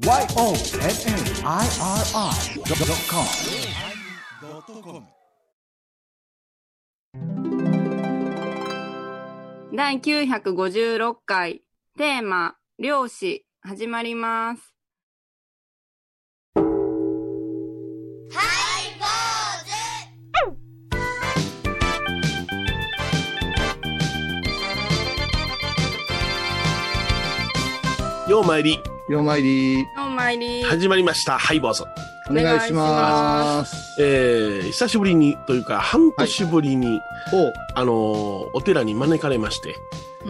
YONNIRI.com 第956回テーマ漁師始まります。よう参り、よまいり、お参り。始まりました。ハイボーズ。お願いします。えー、久しぶりに、というか、半年ぶりに、お、あのーお寺に招かれまして、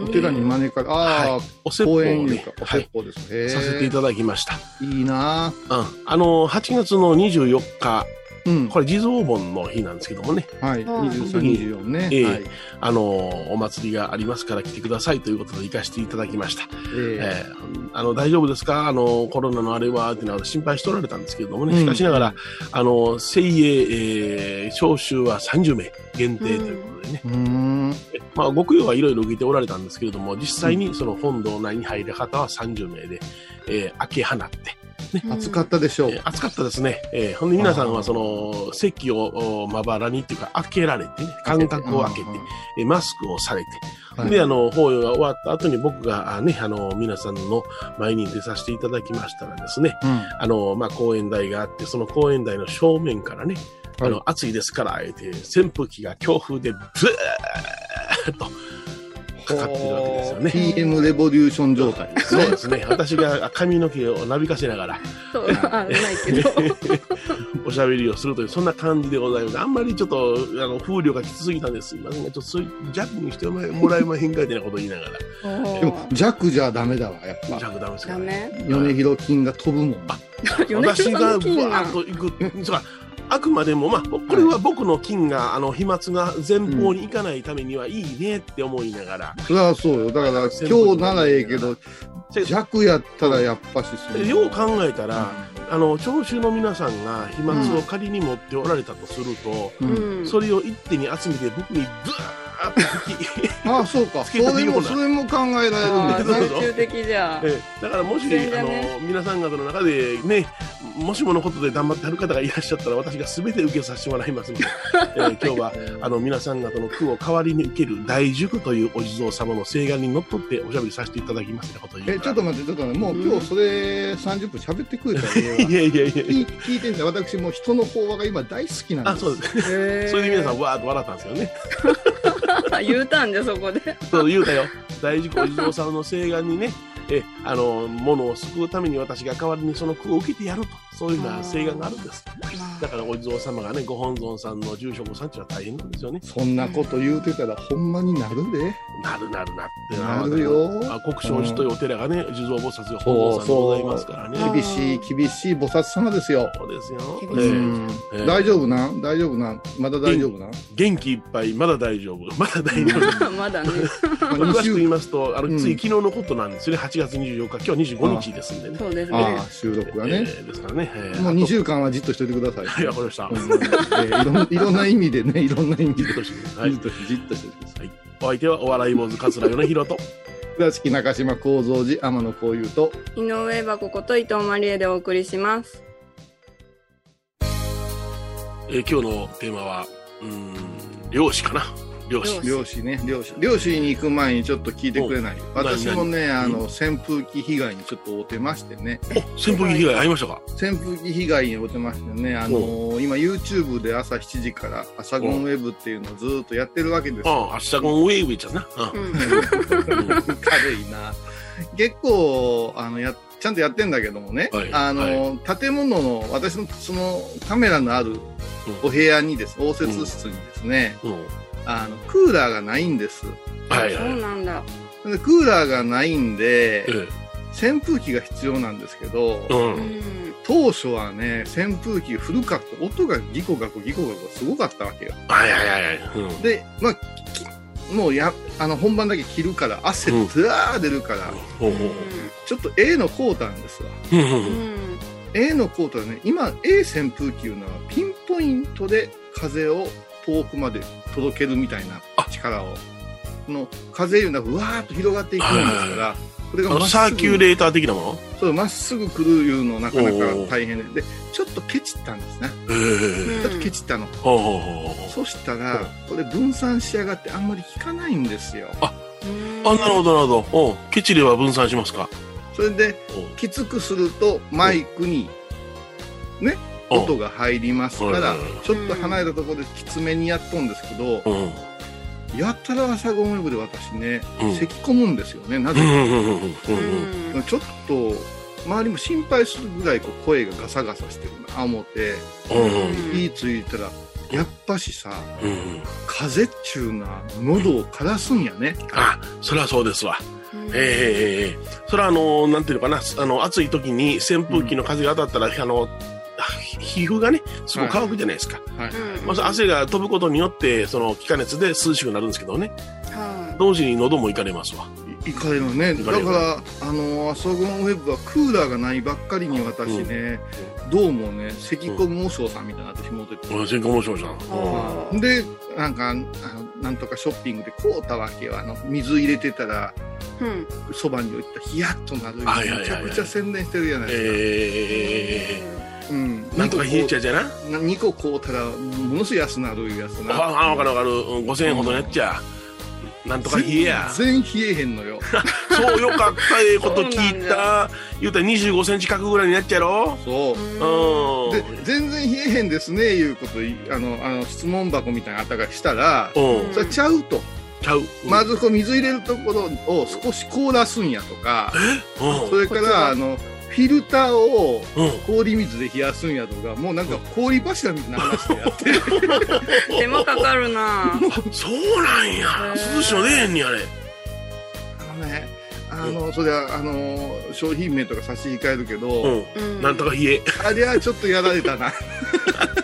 お寺に招かれ、ああ、お説法をねか、、おはい説、法ですね。へえさせていただきました。いいなうん。あのー8月の24日、うん。これ地蔵盆の日なんですけどもね、はい。はい23、24ね。ええはい。あのーお祭りがありますから来てくださいということで行かせていただきました。ええーあの、大丈夫ですか？あの、コロナのあれは、っていうのは心配しておられたんですけれどもね、うんしかしながら、あの、精鋭、えー、招集は30名限定ということでね、えうーん。まあ、ご供養はいろいろ受けておられたんですけれども、実際にその本堂内に入る方は30名で、えー、開け放って、暑かったでしょう。え。ー暑かったですね。えー、ほんで皆さんはその、席をおまばらにっていうか、開けられてね、間隔を空けて、えーマスクをされて、はい。で、あの、法要が終わった後に僕があね、あの、皆さんの前に出させていただきましたらですね、うん。あの、まあ、公園台があって、その公園台の正面からね、あはい。の、暑いですから、あえて、扇風機が強風でブーッとかかってるわけですよね。PM レボリューション状態ですねそうで。すね。私が髪の毛をなびかせながら、そう、あ、ないけど。おしゃべりをするという、そんな感じでございます。あんまりちょっと、あの、風量がきつすぎたんです。すいませんが、ちょっとそういう弱にしてもらえまへんかいってなことを言いながら、でも弱じゃダメだわ、やっぱ。弱ダメですかダらね。メ米広金が飛ぶもん。私がわーっと行く、そうかあくまでも、まあ、これは僕の菌が、あの、飛沫が前方に行かないためにはいいねって思いながら、それはそうよ。だから、今日ならええけど、弱やったらやっぱしそう。よう考えたら、あの、聴衆の皆さんが飛沫を仮に持っておられたとすると、う。うんん。それを一手に集めて僕にブワーッと吹き、ああ、そうか。つそれも、それも考えられるんあーですね。集中的じゃ。ええだからもし、ねの、皆さん方の中でね、もしものことで頑張ってはる方がいらっしゃったら、私が全て受けさせてもらいますので、ええ今日は、あの、皆さん方の句を代わりに受ける大塾というお地蔵様の請願にのっとっておしゃべりさせていただきますことえ、ちょっと待って、ちょっと待って、もう今日それ30分喋ってくれたら いやいやいや聞い聞いてんだ私もう人の法話が今大好きなんです。あ、そうです。それで皆さんわーっと笑ったんですよね。ターンじゃそこで。そう言うたよ。大塾お地蔵様の請願にね、え、あの、物を救うために私が代わりにその句を受けてやると。そういうような請願があるんです。だからお地蔵様がね、ご本尊さんの住職さんっていうのは大変なんですよね。そんなこと言うてたらほんまになるで。なるなるなってなるよあ国生寺というお寺がね、地蔵菩薩が本尊さんでございますからね。厳しい、厳しい菩薩様ですよ。そうですよ。えうんええ大丈夫なん大丈夫なんまだ大丈夫な？ん元気いっぱい、まだ大丈夫。まだ大丈夫。まだね。詳しく言いますと、あの、うんつい昨日のことなんですね。8月24日、今日25日ですんでね。そうですあねあ。、収録がえね。ーですからね。えーもう2週間はじっとしといてください。は い、わかりました。えーいろんいろんな意味でね、いろんな意味で。じっとしてくださいじっとしじっとしてください。はい。お相手はお笑い坊主桂米広と。倉敷中島幸三寺天野幸雄と、井上箱こと伊藤マリエでお送りします。えー今日のテーマは、うーん、漁師かな。漁師。漁師ね、漁師。漁師に行く前にちょっと聞いてくれない？お私もね、何あの、扇風機被害にちょっと遭ってましてね。扇風機被害ありましたか？扇風機被害に遭ってましてね、あのー今 YouTube で朝7時から朝ゴンウェブっていうのをずーっとやってるわけですよ。ああ、明日ゴンウェイウェイちゃんな。ううんん。軽いな。結構、あの、や、ちゃんとやってんだけどもね、はいあの、建物の、私のそのカメラのあるお部屋にです、応接室にですね、うん。あの、クーラーがないんです。そうはいはい。なんだ。でクーラーがないんで、え扇風機が必要なんですけど、えう。うんん。当初はね、扇風機古かった。音がギコガコギコガコすごかったわけよ。はいはいはいはい。うん。で、まあ、きもうや、あの、本番だけ着るから、汗うんずらー出るから、ちょっと A のコータんですわ。う。うんううんん。A のコートはね、今 A 扇風機いうのはピンポイントで風を遠くまで届けるみたいな力を。この風いうのはうわーっと広がっていくもんですから、これがまっすぐサーキュレーター的なもの？そうまっすぐ来るいうのなかなか大変で。でちょっとケチったんですねええちょっとケチったの、そしたらこれ分散しやがってあんまり効かないんですよ。うあ、なるほど、なるほど。ケチれば分散しますか？それできつくするとマイクにね音が入りますからうん。ちょっと離れたところできつめにやっとんですけどうん。やったら朝ごめぶで私ねうん。咳込むんですよねなぜうん。うん。うん。うん。うん。かちょっと周りも心配するぐらいこう声がガサガサしてるな思ってうん。言いついたらやっぱしさうん。うん。風邪っちゅうな喉を枯らすん。やねあ、それはそうですわ。ええええそれはあの、なん。ていうのかな、あの、暑い時に扇風機の風が当たったら、あの、皮膚がね、すごく乾くじゃないですか。はい。まず汗が飛ぶことによって、その気化熱で涼しくなるんですけどね、は同時に喉もいかれますわ。いかれるね。だからあのアソゴンウェブはクーラーがないばっかりに私ね、どうもね咳込む和尚さんみたいになってしもうてて、うん、全国面白いじゃん。はでなんかあのなんとかショッピングで買うたわけよ。あの水入れてたらうん。そばに置いたらヒヤッとなる。めちゃくちゃ宣伝してるじゃないですか、えうんえなんとか冷えちゃうじゃな？な2個買うたらものすごい安なるいうやつなあ、あ、わかるわかる。うん5000円ほどのやっちゃ。なんとか冷えや。全然冷えへんのよ そうよかった、ええこと聞いた。言うたら25センチ角ぐらいになっちゃやろ？そううん。で全然冷えへんですねいうこといあのあの質問箱みたいなのあったからしたらうん。それちゃうとちゃう。まずこう水入れるところを少し凍らすんやとかうん。それからあのフィルターをうん。氷水で冷やすんやとかもうなんか氷柱みたいな話でやって 手間かかるなそうなんや涼しいの出えへんにあれ。あのねあのそれはあの商品名とか差し控えるけど、うん。うんなんとか冷え。あれはちょっとやられたな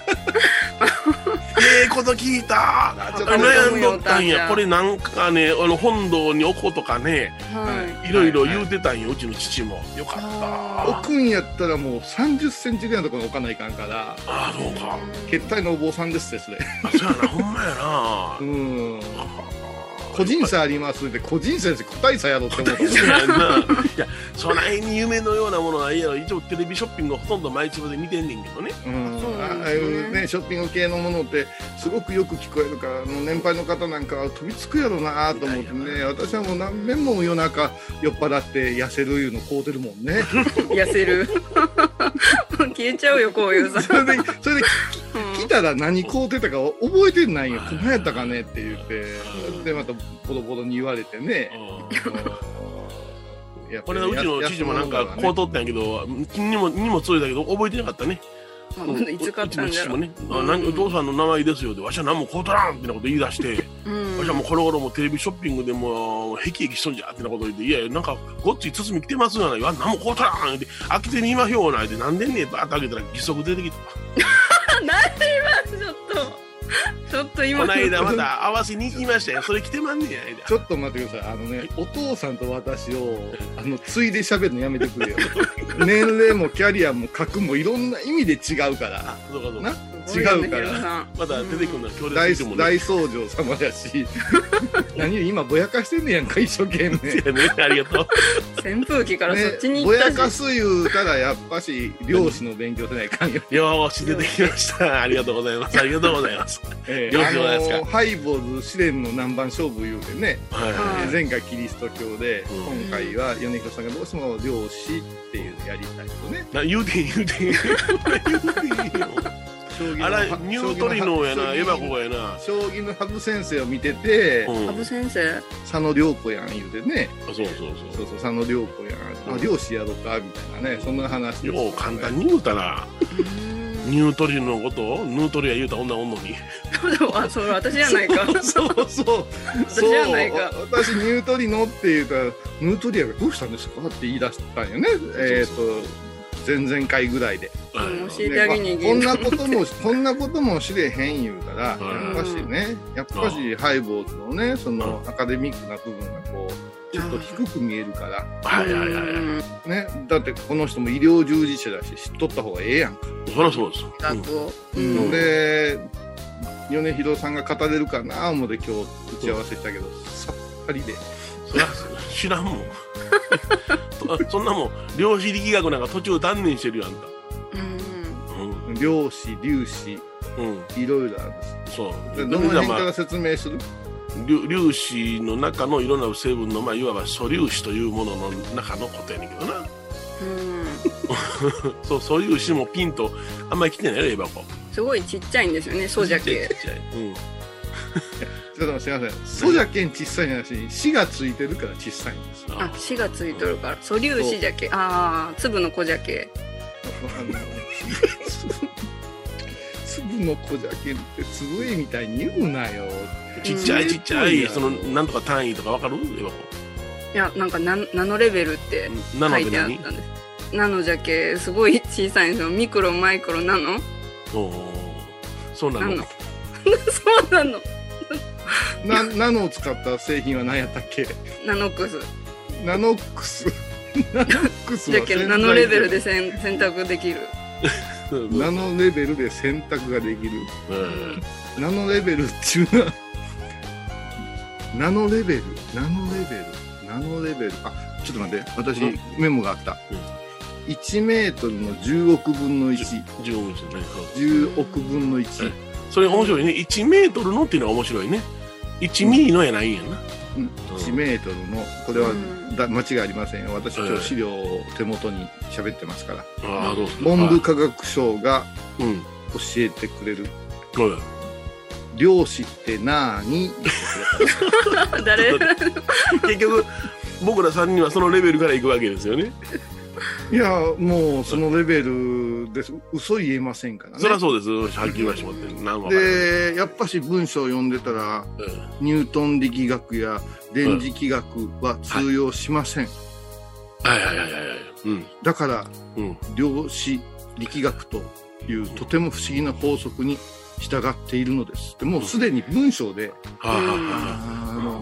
ええこと聞いた。ちょっと悩んどったんや。これなんかね、あの本堂に置こうとかね、はいろいろ言うてたんよ、うちの父も。よかった。置くんやったらもう30センチぐらいのところに置かないかんからああ、そうか。決体のお坊さんですってそれあそうやな、ほんまやなう。ん個人差ありますって個人差です個体差やろって思った。いや、そないに夢のようなものはいやろ。一応テレビショッピングをほとんど毎日で見てんねんけどね。うんああいうねショッピング系のものってすごくよく聞こえるからあの年配の方なんかは飛びつくやろうなと思ってね私はもう何遍も夜中酔っ払って痩せるいうの買うてるもんね 痩せる消えちゃうよこういうさ。それでそれでうん。来たら何買うてたか覚えてないよ。何やったかねって言って。でまたボロボロに言われてね。こりれうちの父もなんかこう取ったんやけど、にも荷物取れたけど覚えてなかったね。まあいつ買ったんろう。ね、あ何お父さんの名前ですよって、わしは何もこう取らんってなこと言い出して、うん。わしはもうこの頃もテレビショッピングでもう、へきへきしとんじゃってなこと言って、いやなんかごっつい包み来てますよな、何もこう取らん。って、開けてみまひょうなって、なんでんねんバーッと開けたら義足出てきた。ちょっと ちょっと今この間また合わせに行きましたよ。それ来てまんねんや。ちょっと待ってください。あのね、お父さんと私を、あの、ついで喋るのやめてくれよ。年齢もキャリアも格もいろんな意味で違うから。そうかそうなか。違うからまた出てくるのは強大烈。大僧正様やし。何よ今ぼやかしてんねやんか、一生懸命。ありがとう。扇風機からそっちに行ったし、やかす言うたらやっぱし漁師の勉強せないかんよ。よーし出てきました。ありがとうございます。ありがとうございます。え漁師でございますかあのハイボーズ試練の南蛮勝負言うてね、はい前回キリスト教で、うん今回は米彦さんがどうしても漁師っていうのやりたいとね。な言うてん言うてん言うてんよ。あら、ニュートリノやな、エバコがやな。将棋の羽生先生を見てて、うん。羽生先生？佐野涼子やん言うてね、そうそうそそうそう、佐野涼子やん、うん。あ漁師やろかみたいなね、そんな話う。よう簡単に言うたな。ニュートリノのことをヌートリア言うた女おんのに。あそれ私じゃないか。そうそう、私じゃないか。そう私ニュートリノって言うたら、ヌートリアがどうしたんですかって言い出したんよね、えっ、と、前々回ぐらいで。うん教えてあげに行こんなことも、こんなことも知れへん言うたら、うんやっぱしね、やっぱしハイボーズのね、そのアカデミックな部分がこう、ちょっと低く見えるから、はいはいはいね、だってこの人も医療従事者だし、知っとった方がええやんか。そりゃそうです。学をうんで、米広さんが語れるかな思って今日打ち合わせしたけど、さっぱりで。そりゃ知らんもん。そそんなもん、量子力学なんか途中断念してるよ、あんた。うん。うん。量子粒子うん。いろいろあるんですそう。でどの辺まあから説明する？粒粒子の中のいろんな成分の、まあ、いわば素粒子というものの中のことやねんけどな。うん。そう、素粒子もピンとあんまり来てないよ、エバコ。すごいちっちゃいんですよね、ソジャケち。っちゃい。うん。ちょっとすいませんソジャケン小さい話に死がついてるから小さいんですあ、死がついとるから。素粒子じゃけ。ああ、粒の子じゃけ。粒の子じゃけんって粒絵みたいに言うなよちっちゃいちっちゃい、うんその、なんとか単位とかわかる？いや、なんかナナノレベルってなの書いてあったんです。ナノじゃけ、すごい小さいんですよ。ミクロ、マイクロ、ナノ？おーそうなの？そうなの。なナノを使った製品は何やったっけ？ナノックス。ナノックス。ナノックスはじゃけ、ナノレベルで選選択できる。ナノレベルで選択ができる。うん。ナノレベルっていうのはナノレベル？ナノレベル？ナノレベル？あちょっと待って。私うん。メモがあった、うん。1メートルの10億分の110十分ですよね。そう。億分の1、それ面白いね。1メートルのっていうのが面白いね。1ミリのやないんやな。うん。1メートルのこれはうん。だ間違いありませんよ。私今ええ日資料を手元に喋ってますから。ああ、どうぞ。文部科学省がうん。教えてくれる。はい。量子ってなーに？誰？結局、僕ら3人はそのレベルから行くわけですよね。いやもうそのレベルです嘘言えませんからねそりゃそうです。はっきり言わしてもらって。るでやっぱし文章を読んでたらニュートン力学や電磁気学は通用しません、はいはいはいはいはい。うん。だからうん。量子力学というとても不思議な法則に従っているのですでもうすでに文章で、はあ、はあはあの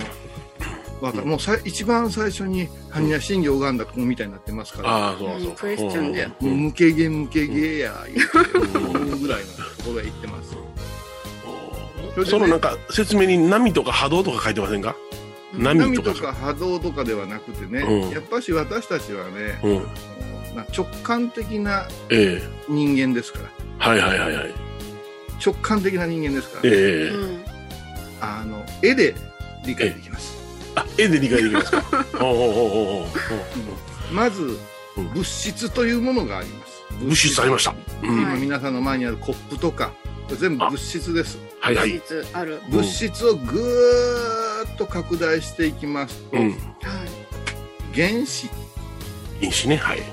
わかもうさ一番最初に般若心経を拝んだ子みたいになってますかあ、ら、ああ、そうそう。うんクエスチョンでうん。もう無形限無形限や言うて思うぐらいのところへ行ってます。そのなんか説明に波とか波動とか書いてませんか？波波とか。とか波動とかではなくてね、うん。やっぱし私たちはね、うん。な直感的なええ。人間ですから。はいはいはいはい。直感的な人間ですから、ええ。うん。あの絵で理解できます、あ、絵で理解できますか まずうん物質というものがあります物質ありました。うん。今皆さんの前にあるコップとか全部物質ですはいはい。物質ある。うん物質をぐーっと拡大していきますと、うん。はい。原子いいしね。はい。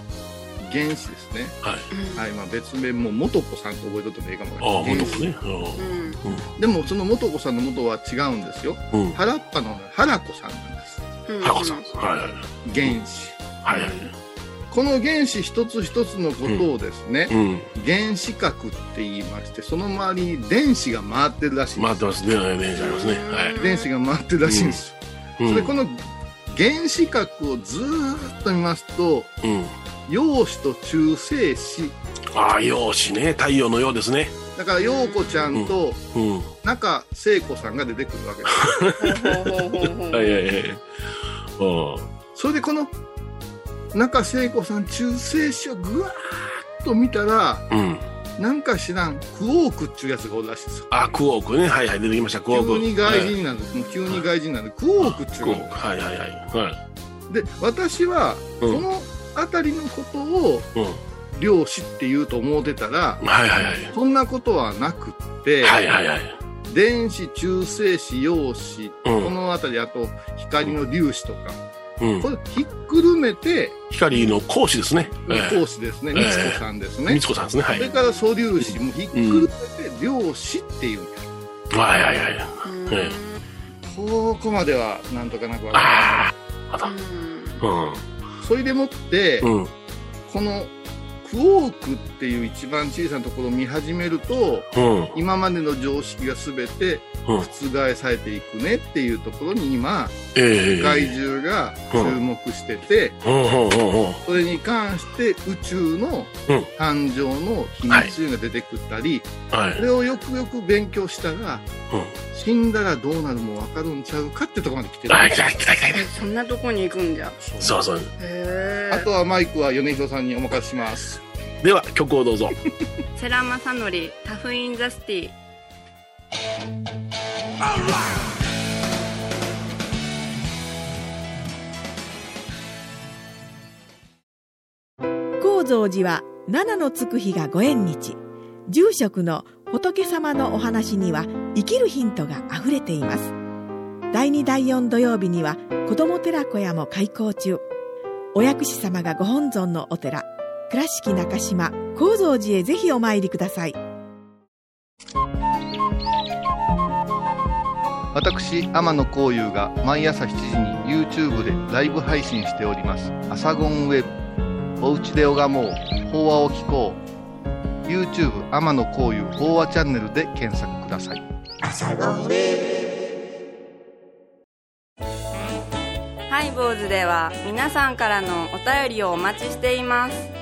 原子ですねはい。うんはいまあ別名もう元子さんと覚えとってもいいかもああ、元子ね。うんでもその元子さんの元は違うんですようん。うん。原っぱの原子さんなんですうんハコさん。はいはい。原子はいはい。この原子一つ一つのことをですね、うん。原子核って言いましてその周りに電子が回ってるらしいんです回ってますね。電車ありますね。はい。電子が回ってるらしいんです、うんそれでこの原子核をずーっと見ますとうん。陽子と中性子ああ、陽子ね。太陽のようですね。だから陽子ちゃんとうん。中聖子さんが出てくるわけです。それでこの中聖子さん中性子をぐわーっと見たらうん。なんか知らんクオークっていうやつがおるらしいですよあ、クオークね。はいはい。出てきました。クオーク。急に外人になる、もう急に外人になるクオークっていう。はいはいはい。はい。で私はうんこの辺りのことをうん。量子って言うと思ってたらはいはいはい。そんなことはなくって、はいはいはい。電子中性子陽子、うんこの辺りあと光の粒子とか、うんこ。れひっくるめて光の講師ですね。光子ですね、ええみつこさんですね、みつこさんですね。はい。それから素粒子もひっくるめて量子っていうんや、はいはいはい。ここまではなんとかなくわかああ。また。うんそれでもって、うん。このクオークっていう一番小さなところを見始めるとうん。今までの常識が全てうん覆されていくねっていうところに今、ええ世界中が注目してて、うんうんうんうん。それに関して宇宙のうん誕生の秘密が出てくったり、はいそ。れをよくよく勉強したら、うん死んだらどうなるもわかるんちゃうかってところまで来てる。そんなとこに行くんじゃ。そうそう。へあとはマイクは米広さんにお任せします。では、曲をどうぞ。世良正則、タフインザシティ。高蔵寺は七のつく日がご縁日。住職の仏様のお話には生きるヒントがあふれています。第2第4土曜日には子ども寺小屋も開校中。お薬師様がご本尊のお寺倉敷中島・高蔵寺へぜひお参りください。私天野幸雄が毎朝7時に YouTube でライブ配信しております「アサゴンウェブ」「おうちで拝もう。法話を聞こう」YouTube 天野幸雄法話チャンネルで検索ください。ハイボーズでは皆さんからのお便りをお待ちしています。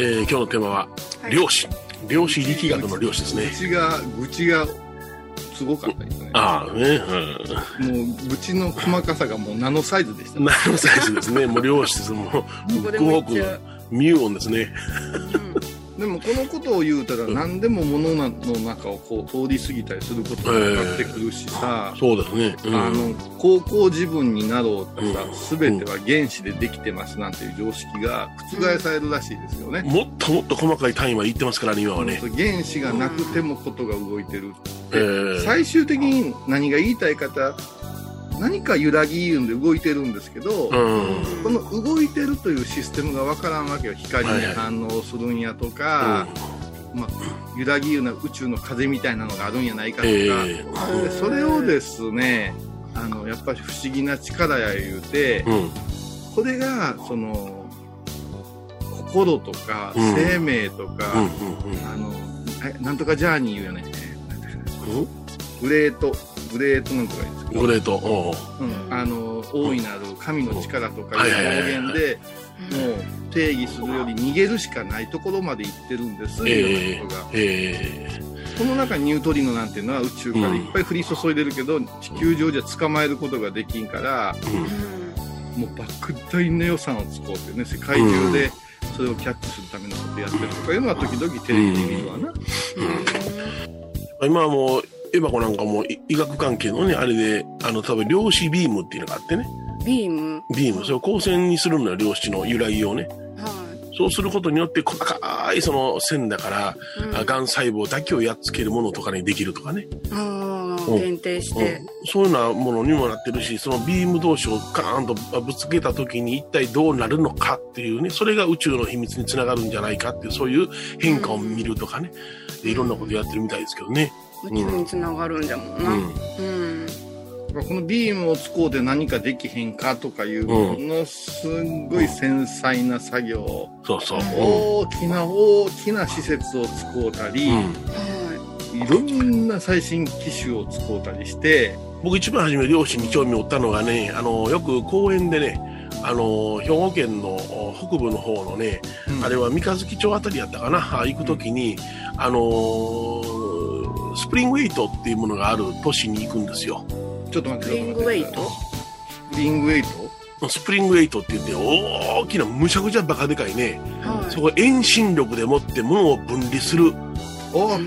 えー今日のテーマは、はい漁師。漁師力学の漁師ですね愚。痴が愚痴がすごかったですねああね、うん。もう愚痴の細かさがもうナノサイズでしたねナノサイズですね。もう漁師です。もう、ここでもごく言っちゃう。ミューオンですね。でもこのことを言うたら何でも物の中をこう通り過ぎたりすることが分かってくるしさ、そうですね。うん、あの高校自分になろうとさ、うん。全ては原子でできてますなんていう常識が覆されるらしいですよね。もっともっと細かい単位まで言ってますからね、今はね。原子がなくてもことが動いてるえー最終的に何が言いたい方何か揺らぎ言うんで動いてるんですけど、うん。この動いてるというシステムがわからんわけよ光にはいはい反応するんやとか、まあ、揺らぎ言うな宇宙の風みたいなのがあるんやないかとか、えでそれをですねあのやっぱり不思議な力や言うてー、うん。これがその心とかうん生命とうん。か、うん。あのえなんとかジャーニー言うよねうん？グレートグレートなんとか言うんですけどグレート。おうう。ん、あの大いなる神の力とかはいいうはいはいはい。表現でもう定義するより逃げるしかないところまで行ってるんです、いろんえなことが。えー、この中にニュートリノなんていうのは宇宙からいっぱい降り注いでるけど、地球上じゃ捕まえることができんからもう莫大な予算を使うてね世界中でそれをキャッチするためのことやってるとかいうのは時々テレビで見るわな、今はもう、エバコなんかも医医学関係のね、あれで、あの、多分量子ビームっていうのがあってね。ビーム？ビーム、それを光線にするのよ、量子の由来をね。はそうすることによって、細かいその線だから、い。うんあがん細胞だけをやっつけるものとかにできるとかね。ああ、うん限定しうんて。そういうようなものにもなってるし、そのビーム同士をカーンとぶつけた時に一体どうなるのかっていうね、それが宇宙の秘密につながるんじゃないかっていう、そういう変化を見るとかね、でいろんなことやってるみたいですけどね。宇宙につながるんじゃもんな。うん。うん。このビームを使うて何かできへんかとかいうものすごい繊細な作業をそうそう。大きな大きな施設を使うたり、うん。はいろんな最新機種を使うたりして、僕一番初め漁師に興味を持ったのがね、あの、よく公園でね、あの、兵庫県のお北部の方のね、うんあれは三日月町あたりやったかな、あ行くときに、あのースプリングウェイトっていうものがある都市に行くんですよ。ちょっと待ってスプリングウェイト？スプリングウェイト？スプリングウェイトって言って、大きな、むちゃくちゃバカでかいね、はい。そこ遠心力でもって物を分離する。おあ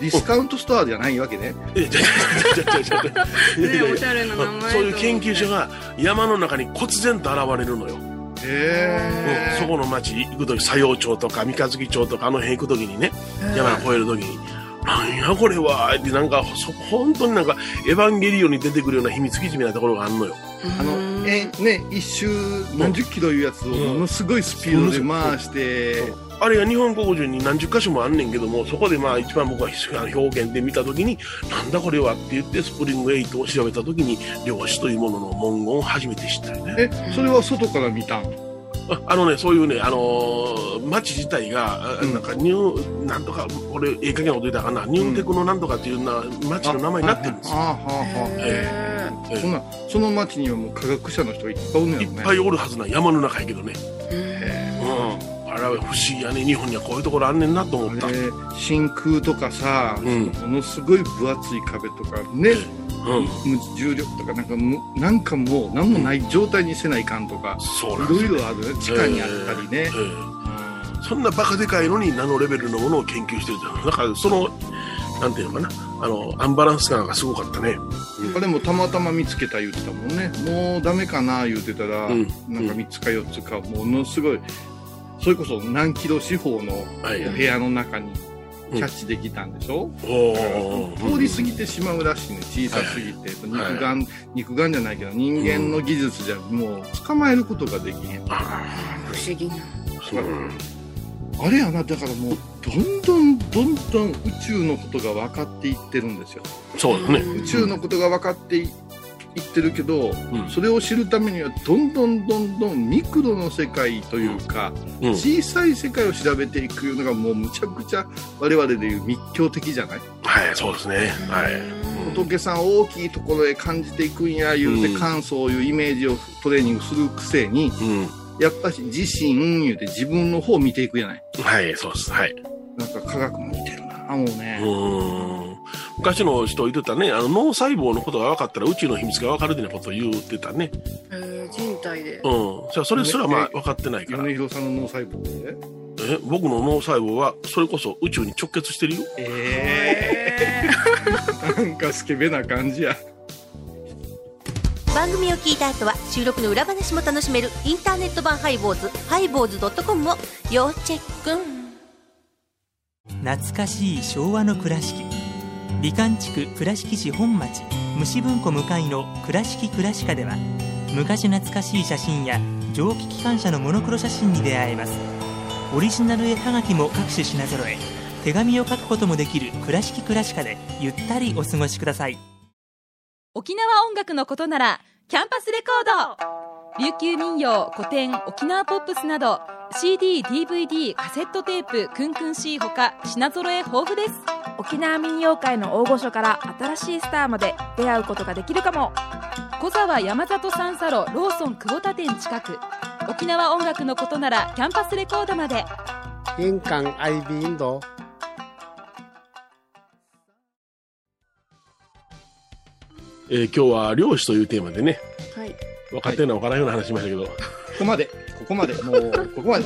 ディスカウントストアじゃないわけね。え、じゃじゃじゃじゃじゃじゃねおしゃれな名前そういう研究所が山の中に忽然と現れるのよ。へうんそこの町行くとき、佐用町とか三日月町とかあの辺行くときにね、山越えるときに、なんやこれは。ってなんか、そ本当になんか、エヴァンゲリオンに出てくるような秘密基地みたいなところがあるのよ。あのえね一周何十キロいうやつをものすごいスピードで回して、あれが日本国中に何十箇所もあんねんけども、そこでまあ一番僕は表現で見たときに、なんだこれはって言って、スプリングエイトを調べたときに、漁師というものの文言を初めて知ったよね。えそれは外から見たん？ああのね、そういうね、あのー町自体が、あうんなんかニュー、なんとか、俺、ええ加減なこと言ったかな、ニューテクのなんとかっていうな、町の名前になってるんですよ。ああはあはええあそんなその町にはもう科学者の人がいっぱいおるんやろねいっぱいおるはずな山の中やけどね。へうん。あれは不思議やね。日本にはこういうところあんねんなと思った。真空とかさ、うんものすごい分厚い壁とかね、うん。無重力とかなんかむなんかもう何もない状態にせないかんとか、いろいそうなんですよ。ろあるね。地下にあったりね、ええそんなバカでかいのにナノレベルのものを研究してるじゃん。だからその、なんていうのかな、あの、アンバランス感がすごかったね。あれもたまたま見つけた言ってたもんね。もうダメかな言うてたら、うん。なんか3つか4つかものすごいそれこそ何キロ四方のはい。部屋の中にキャッチできたんでしょ、おー。通り過ぎてしまうらしいね。小さすぎて、肉眼、肉眼じゃないけど人間の技術じゃもう捕まえることができへん、あ不思議な。ーう。んあれやなだからもうどんどんどんどん宇宙のことが分かっていってるんですよ。そうですね。宇宙のことが分かっていいってるけど、うんそれを知るためにはどんどんどんどんミクロの世界というか、うん。小さい世界を調べていくのがもうむちゃくちゃ我々でいう密教的じゃない？はい、そうですね。はい。仏さん大きいところへ感じていくんや言うて、うん感想いうイメージをトレーニングするくせにうん。やっぱし自身言うて自分の方を見ていくやない？はい、そうです。はい。なんか科学も似てるなもううね、ーん。昔の人言ってたね、あの脳細胞のことが分かったら宇宙の秘密が分かるってことを言ってたね。えー人体でうん。じゃあそれすらまあ分かってないから。米広さんの脳細胞で？え僕の脳細胞はそれこそ宇宙に直結してるよ。ええ なんかスケベな感じや番組を聞いた後は収録の裏話も楽しめるインターネット版ハイボーズハイボーズドットコムを要チェック懐かしい昭和の倉敷美観地区倉敷市本町虫文庫向かいの「倉敷倉歯科」では昔懐かしい写真や蒸気機関車のモノクロ写真に出会えます。オリジナル絵はがきも各種品揃え手紙を書くこともできる「倉敷倉歯科」でゆったりお過ごしください。沖縄音楽のことならキャンパスレコード。琉球民謡古典沖縄ポップスなど CD/DVD カセットテープクンクン C ほか品揃え豊富です。沖縄民謡界の大御所から新しいスターまで出会うことができるかも。小沢山里三佐路ローソン久保田店近く。沖縄音楽のことならキャンパスレコードまで。印港 IB 印度。えー今日は漁師というテーマでね、はい。分かってるのは分からんような話しましたけど、ここまで。ここまで。もうここまで。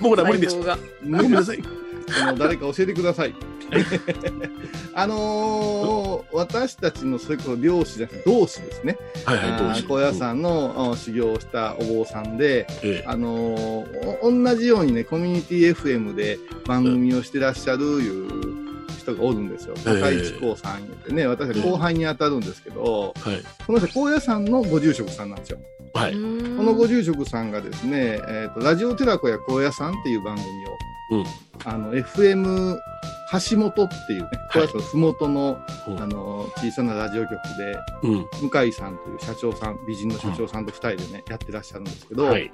僕ら無理です。ごめんなさい。誰か教えてください。あのー私たちのそれこそ漁師じゃなくて同志ですね。はいはい、高野山のあ修行をしたお坊さんで、えあのーお同じようにね、コミュニティ FM で番組をしてらっしゃるいう人がおるんですよ。ええ高市光さん言ってね、私は後輩に当たるんですけど、えはい。この人、高野山のご住職さんなんですよ。はい。このご住職さんがですね、えっ、と、ラジオ寺子屋高野山っていう番組を、うんあの、FM 橋本っていうね、高野山のふもとの、うんあの、小さなラジオ局で、うん。向井さんという社長さん、美人の社長さんと二人でね、やってらっしゃるんですけど、はい。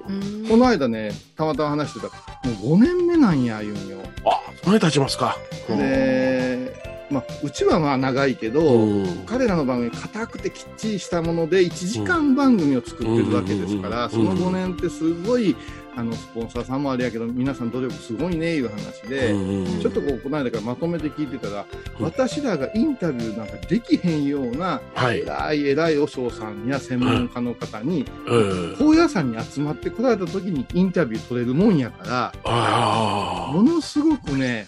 この間ね、たまたま話してたら、もう5年目なんや、言うんよ。あ、それ経ちますか。で、まあ、うちはまあ長いけど、うん彼らの番組硬くてきっちりしたもので1時間番組を作ってるわけですから、うんその5年ってすごい、あの、スポンサーさんもあれやけど、皆さん努力すごいね、いう話で、ちょっとこう、この間からまとめて聞いてたら、私らがインタビューなんかできへんような、はい。偉い偉いお嬢さんや専門家の方に、うん。高野山に集まってこられた時にインタビュー取れるもんやから、あものすごくね、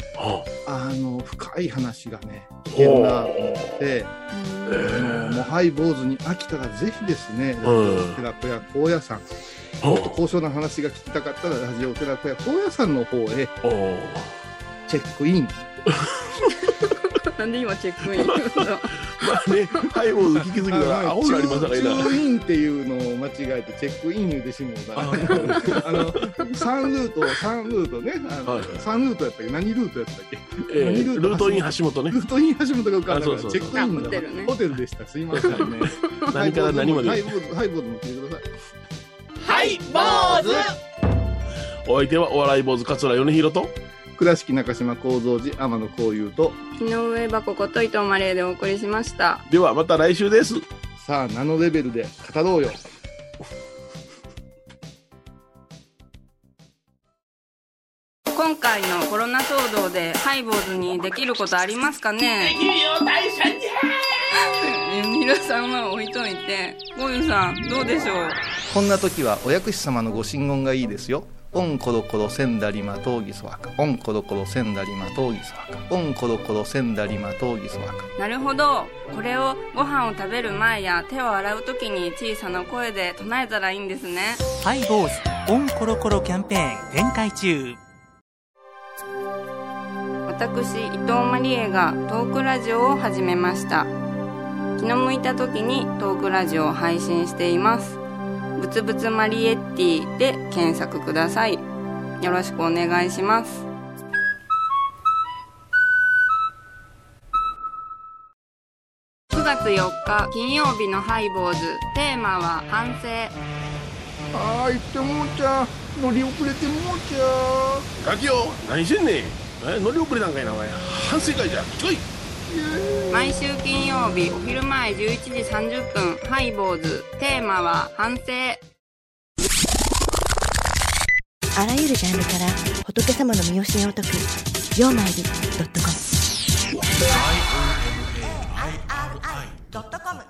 あ。あの、深い話がね、聞けるなと思って、あのもうハイボーズに飽きたらぜひですね、寺子屋高野山、もっと高尚な話が聞きたかったら、ラジオ寺子屋高野山の方へチェックイン。なんで今チェックイン？まあね、ハイボーズ聞きすぎたら、アホになりますからチね。ューインっていうのを間違えてチェックイン言うてしもうたら、あの、3ルート、3ルートね、あのはい3ルートやったっけ？何ルートやったっけ？え何ールート？イン橋本ねル。ートイン橋本が浮かんだから、チェックインあのホテルねホテルでした。すいませんね。何から何までハイボーズ、ハイボーズも聞いてください。はい、坊主。お相手はお笑い坊主桂米広と、倉敷中島幸三寺天野幸雄と、井上箱こと伊藤マレーでお送りしました。ではまた来週です。さあ、ナノレベルで語ろうよ。今回のコロナ騒動でハイボーズにできることありますかね？いいよ大社に。皆さんは置いといて。ゴユさんどうでしょう？こんな時はお薬師様のご神言がいいですよ。オンコロコロセンダリマトウギソワカ。オンコロコロセンダリマトウギソワカ。オンコロコロセンダリマトウギソワカ。なるほどこれをご飯を食べる前や手を洗う時に小さな声で唱えたらいいんですねハイボーズオンコロコロキャンペーン展開中私伊藤マリエがトークラジオを始めました気の向いた時にトークラジオを配信していますぶつぶつマリエッティで検索くださいよろしくお願いします9月4日金曜日のハイボーズテーマは反省あー、行ってもうちゃう。乗り遅れてもうちゃガキよ、何してんねん。え乗り遅れなんかいな、お前。反省会じゃ。ちょい。毎週金曜日お昼前11時30分ハイボーズ。テーマは反省。あらゆるジャンルから仏様の身教えを解く「曜マイルドットコム」ドットコム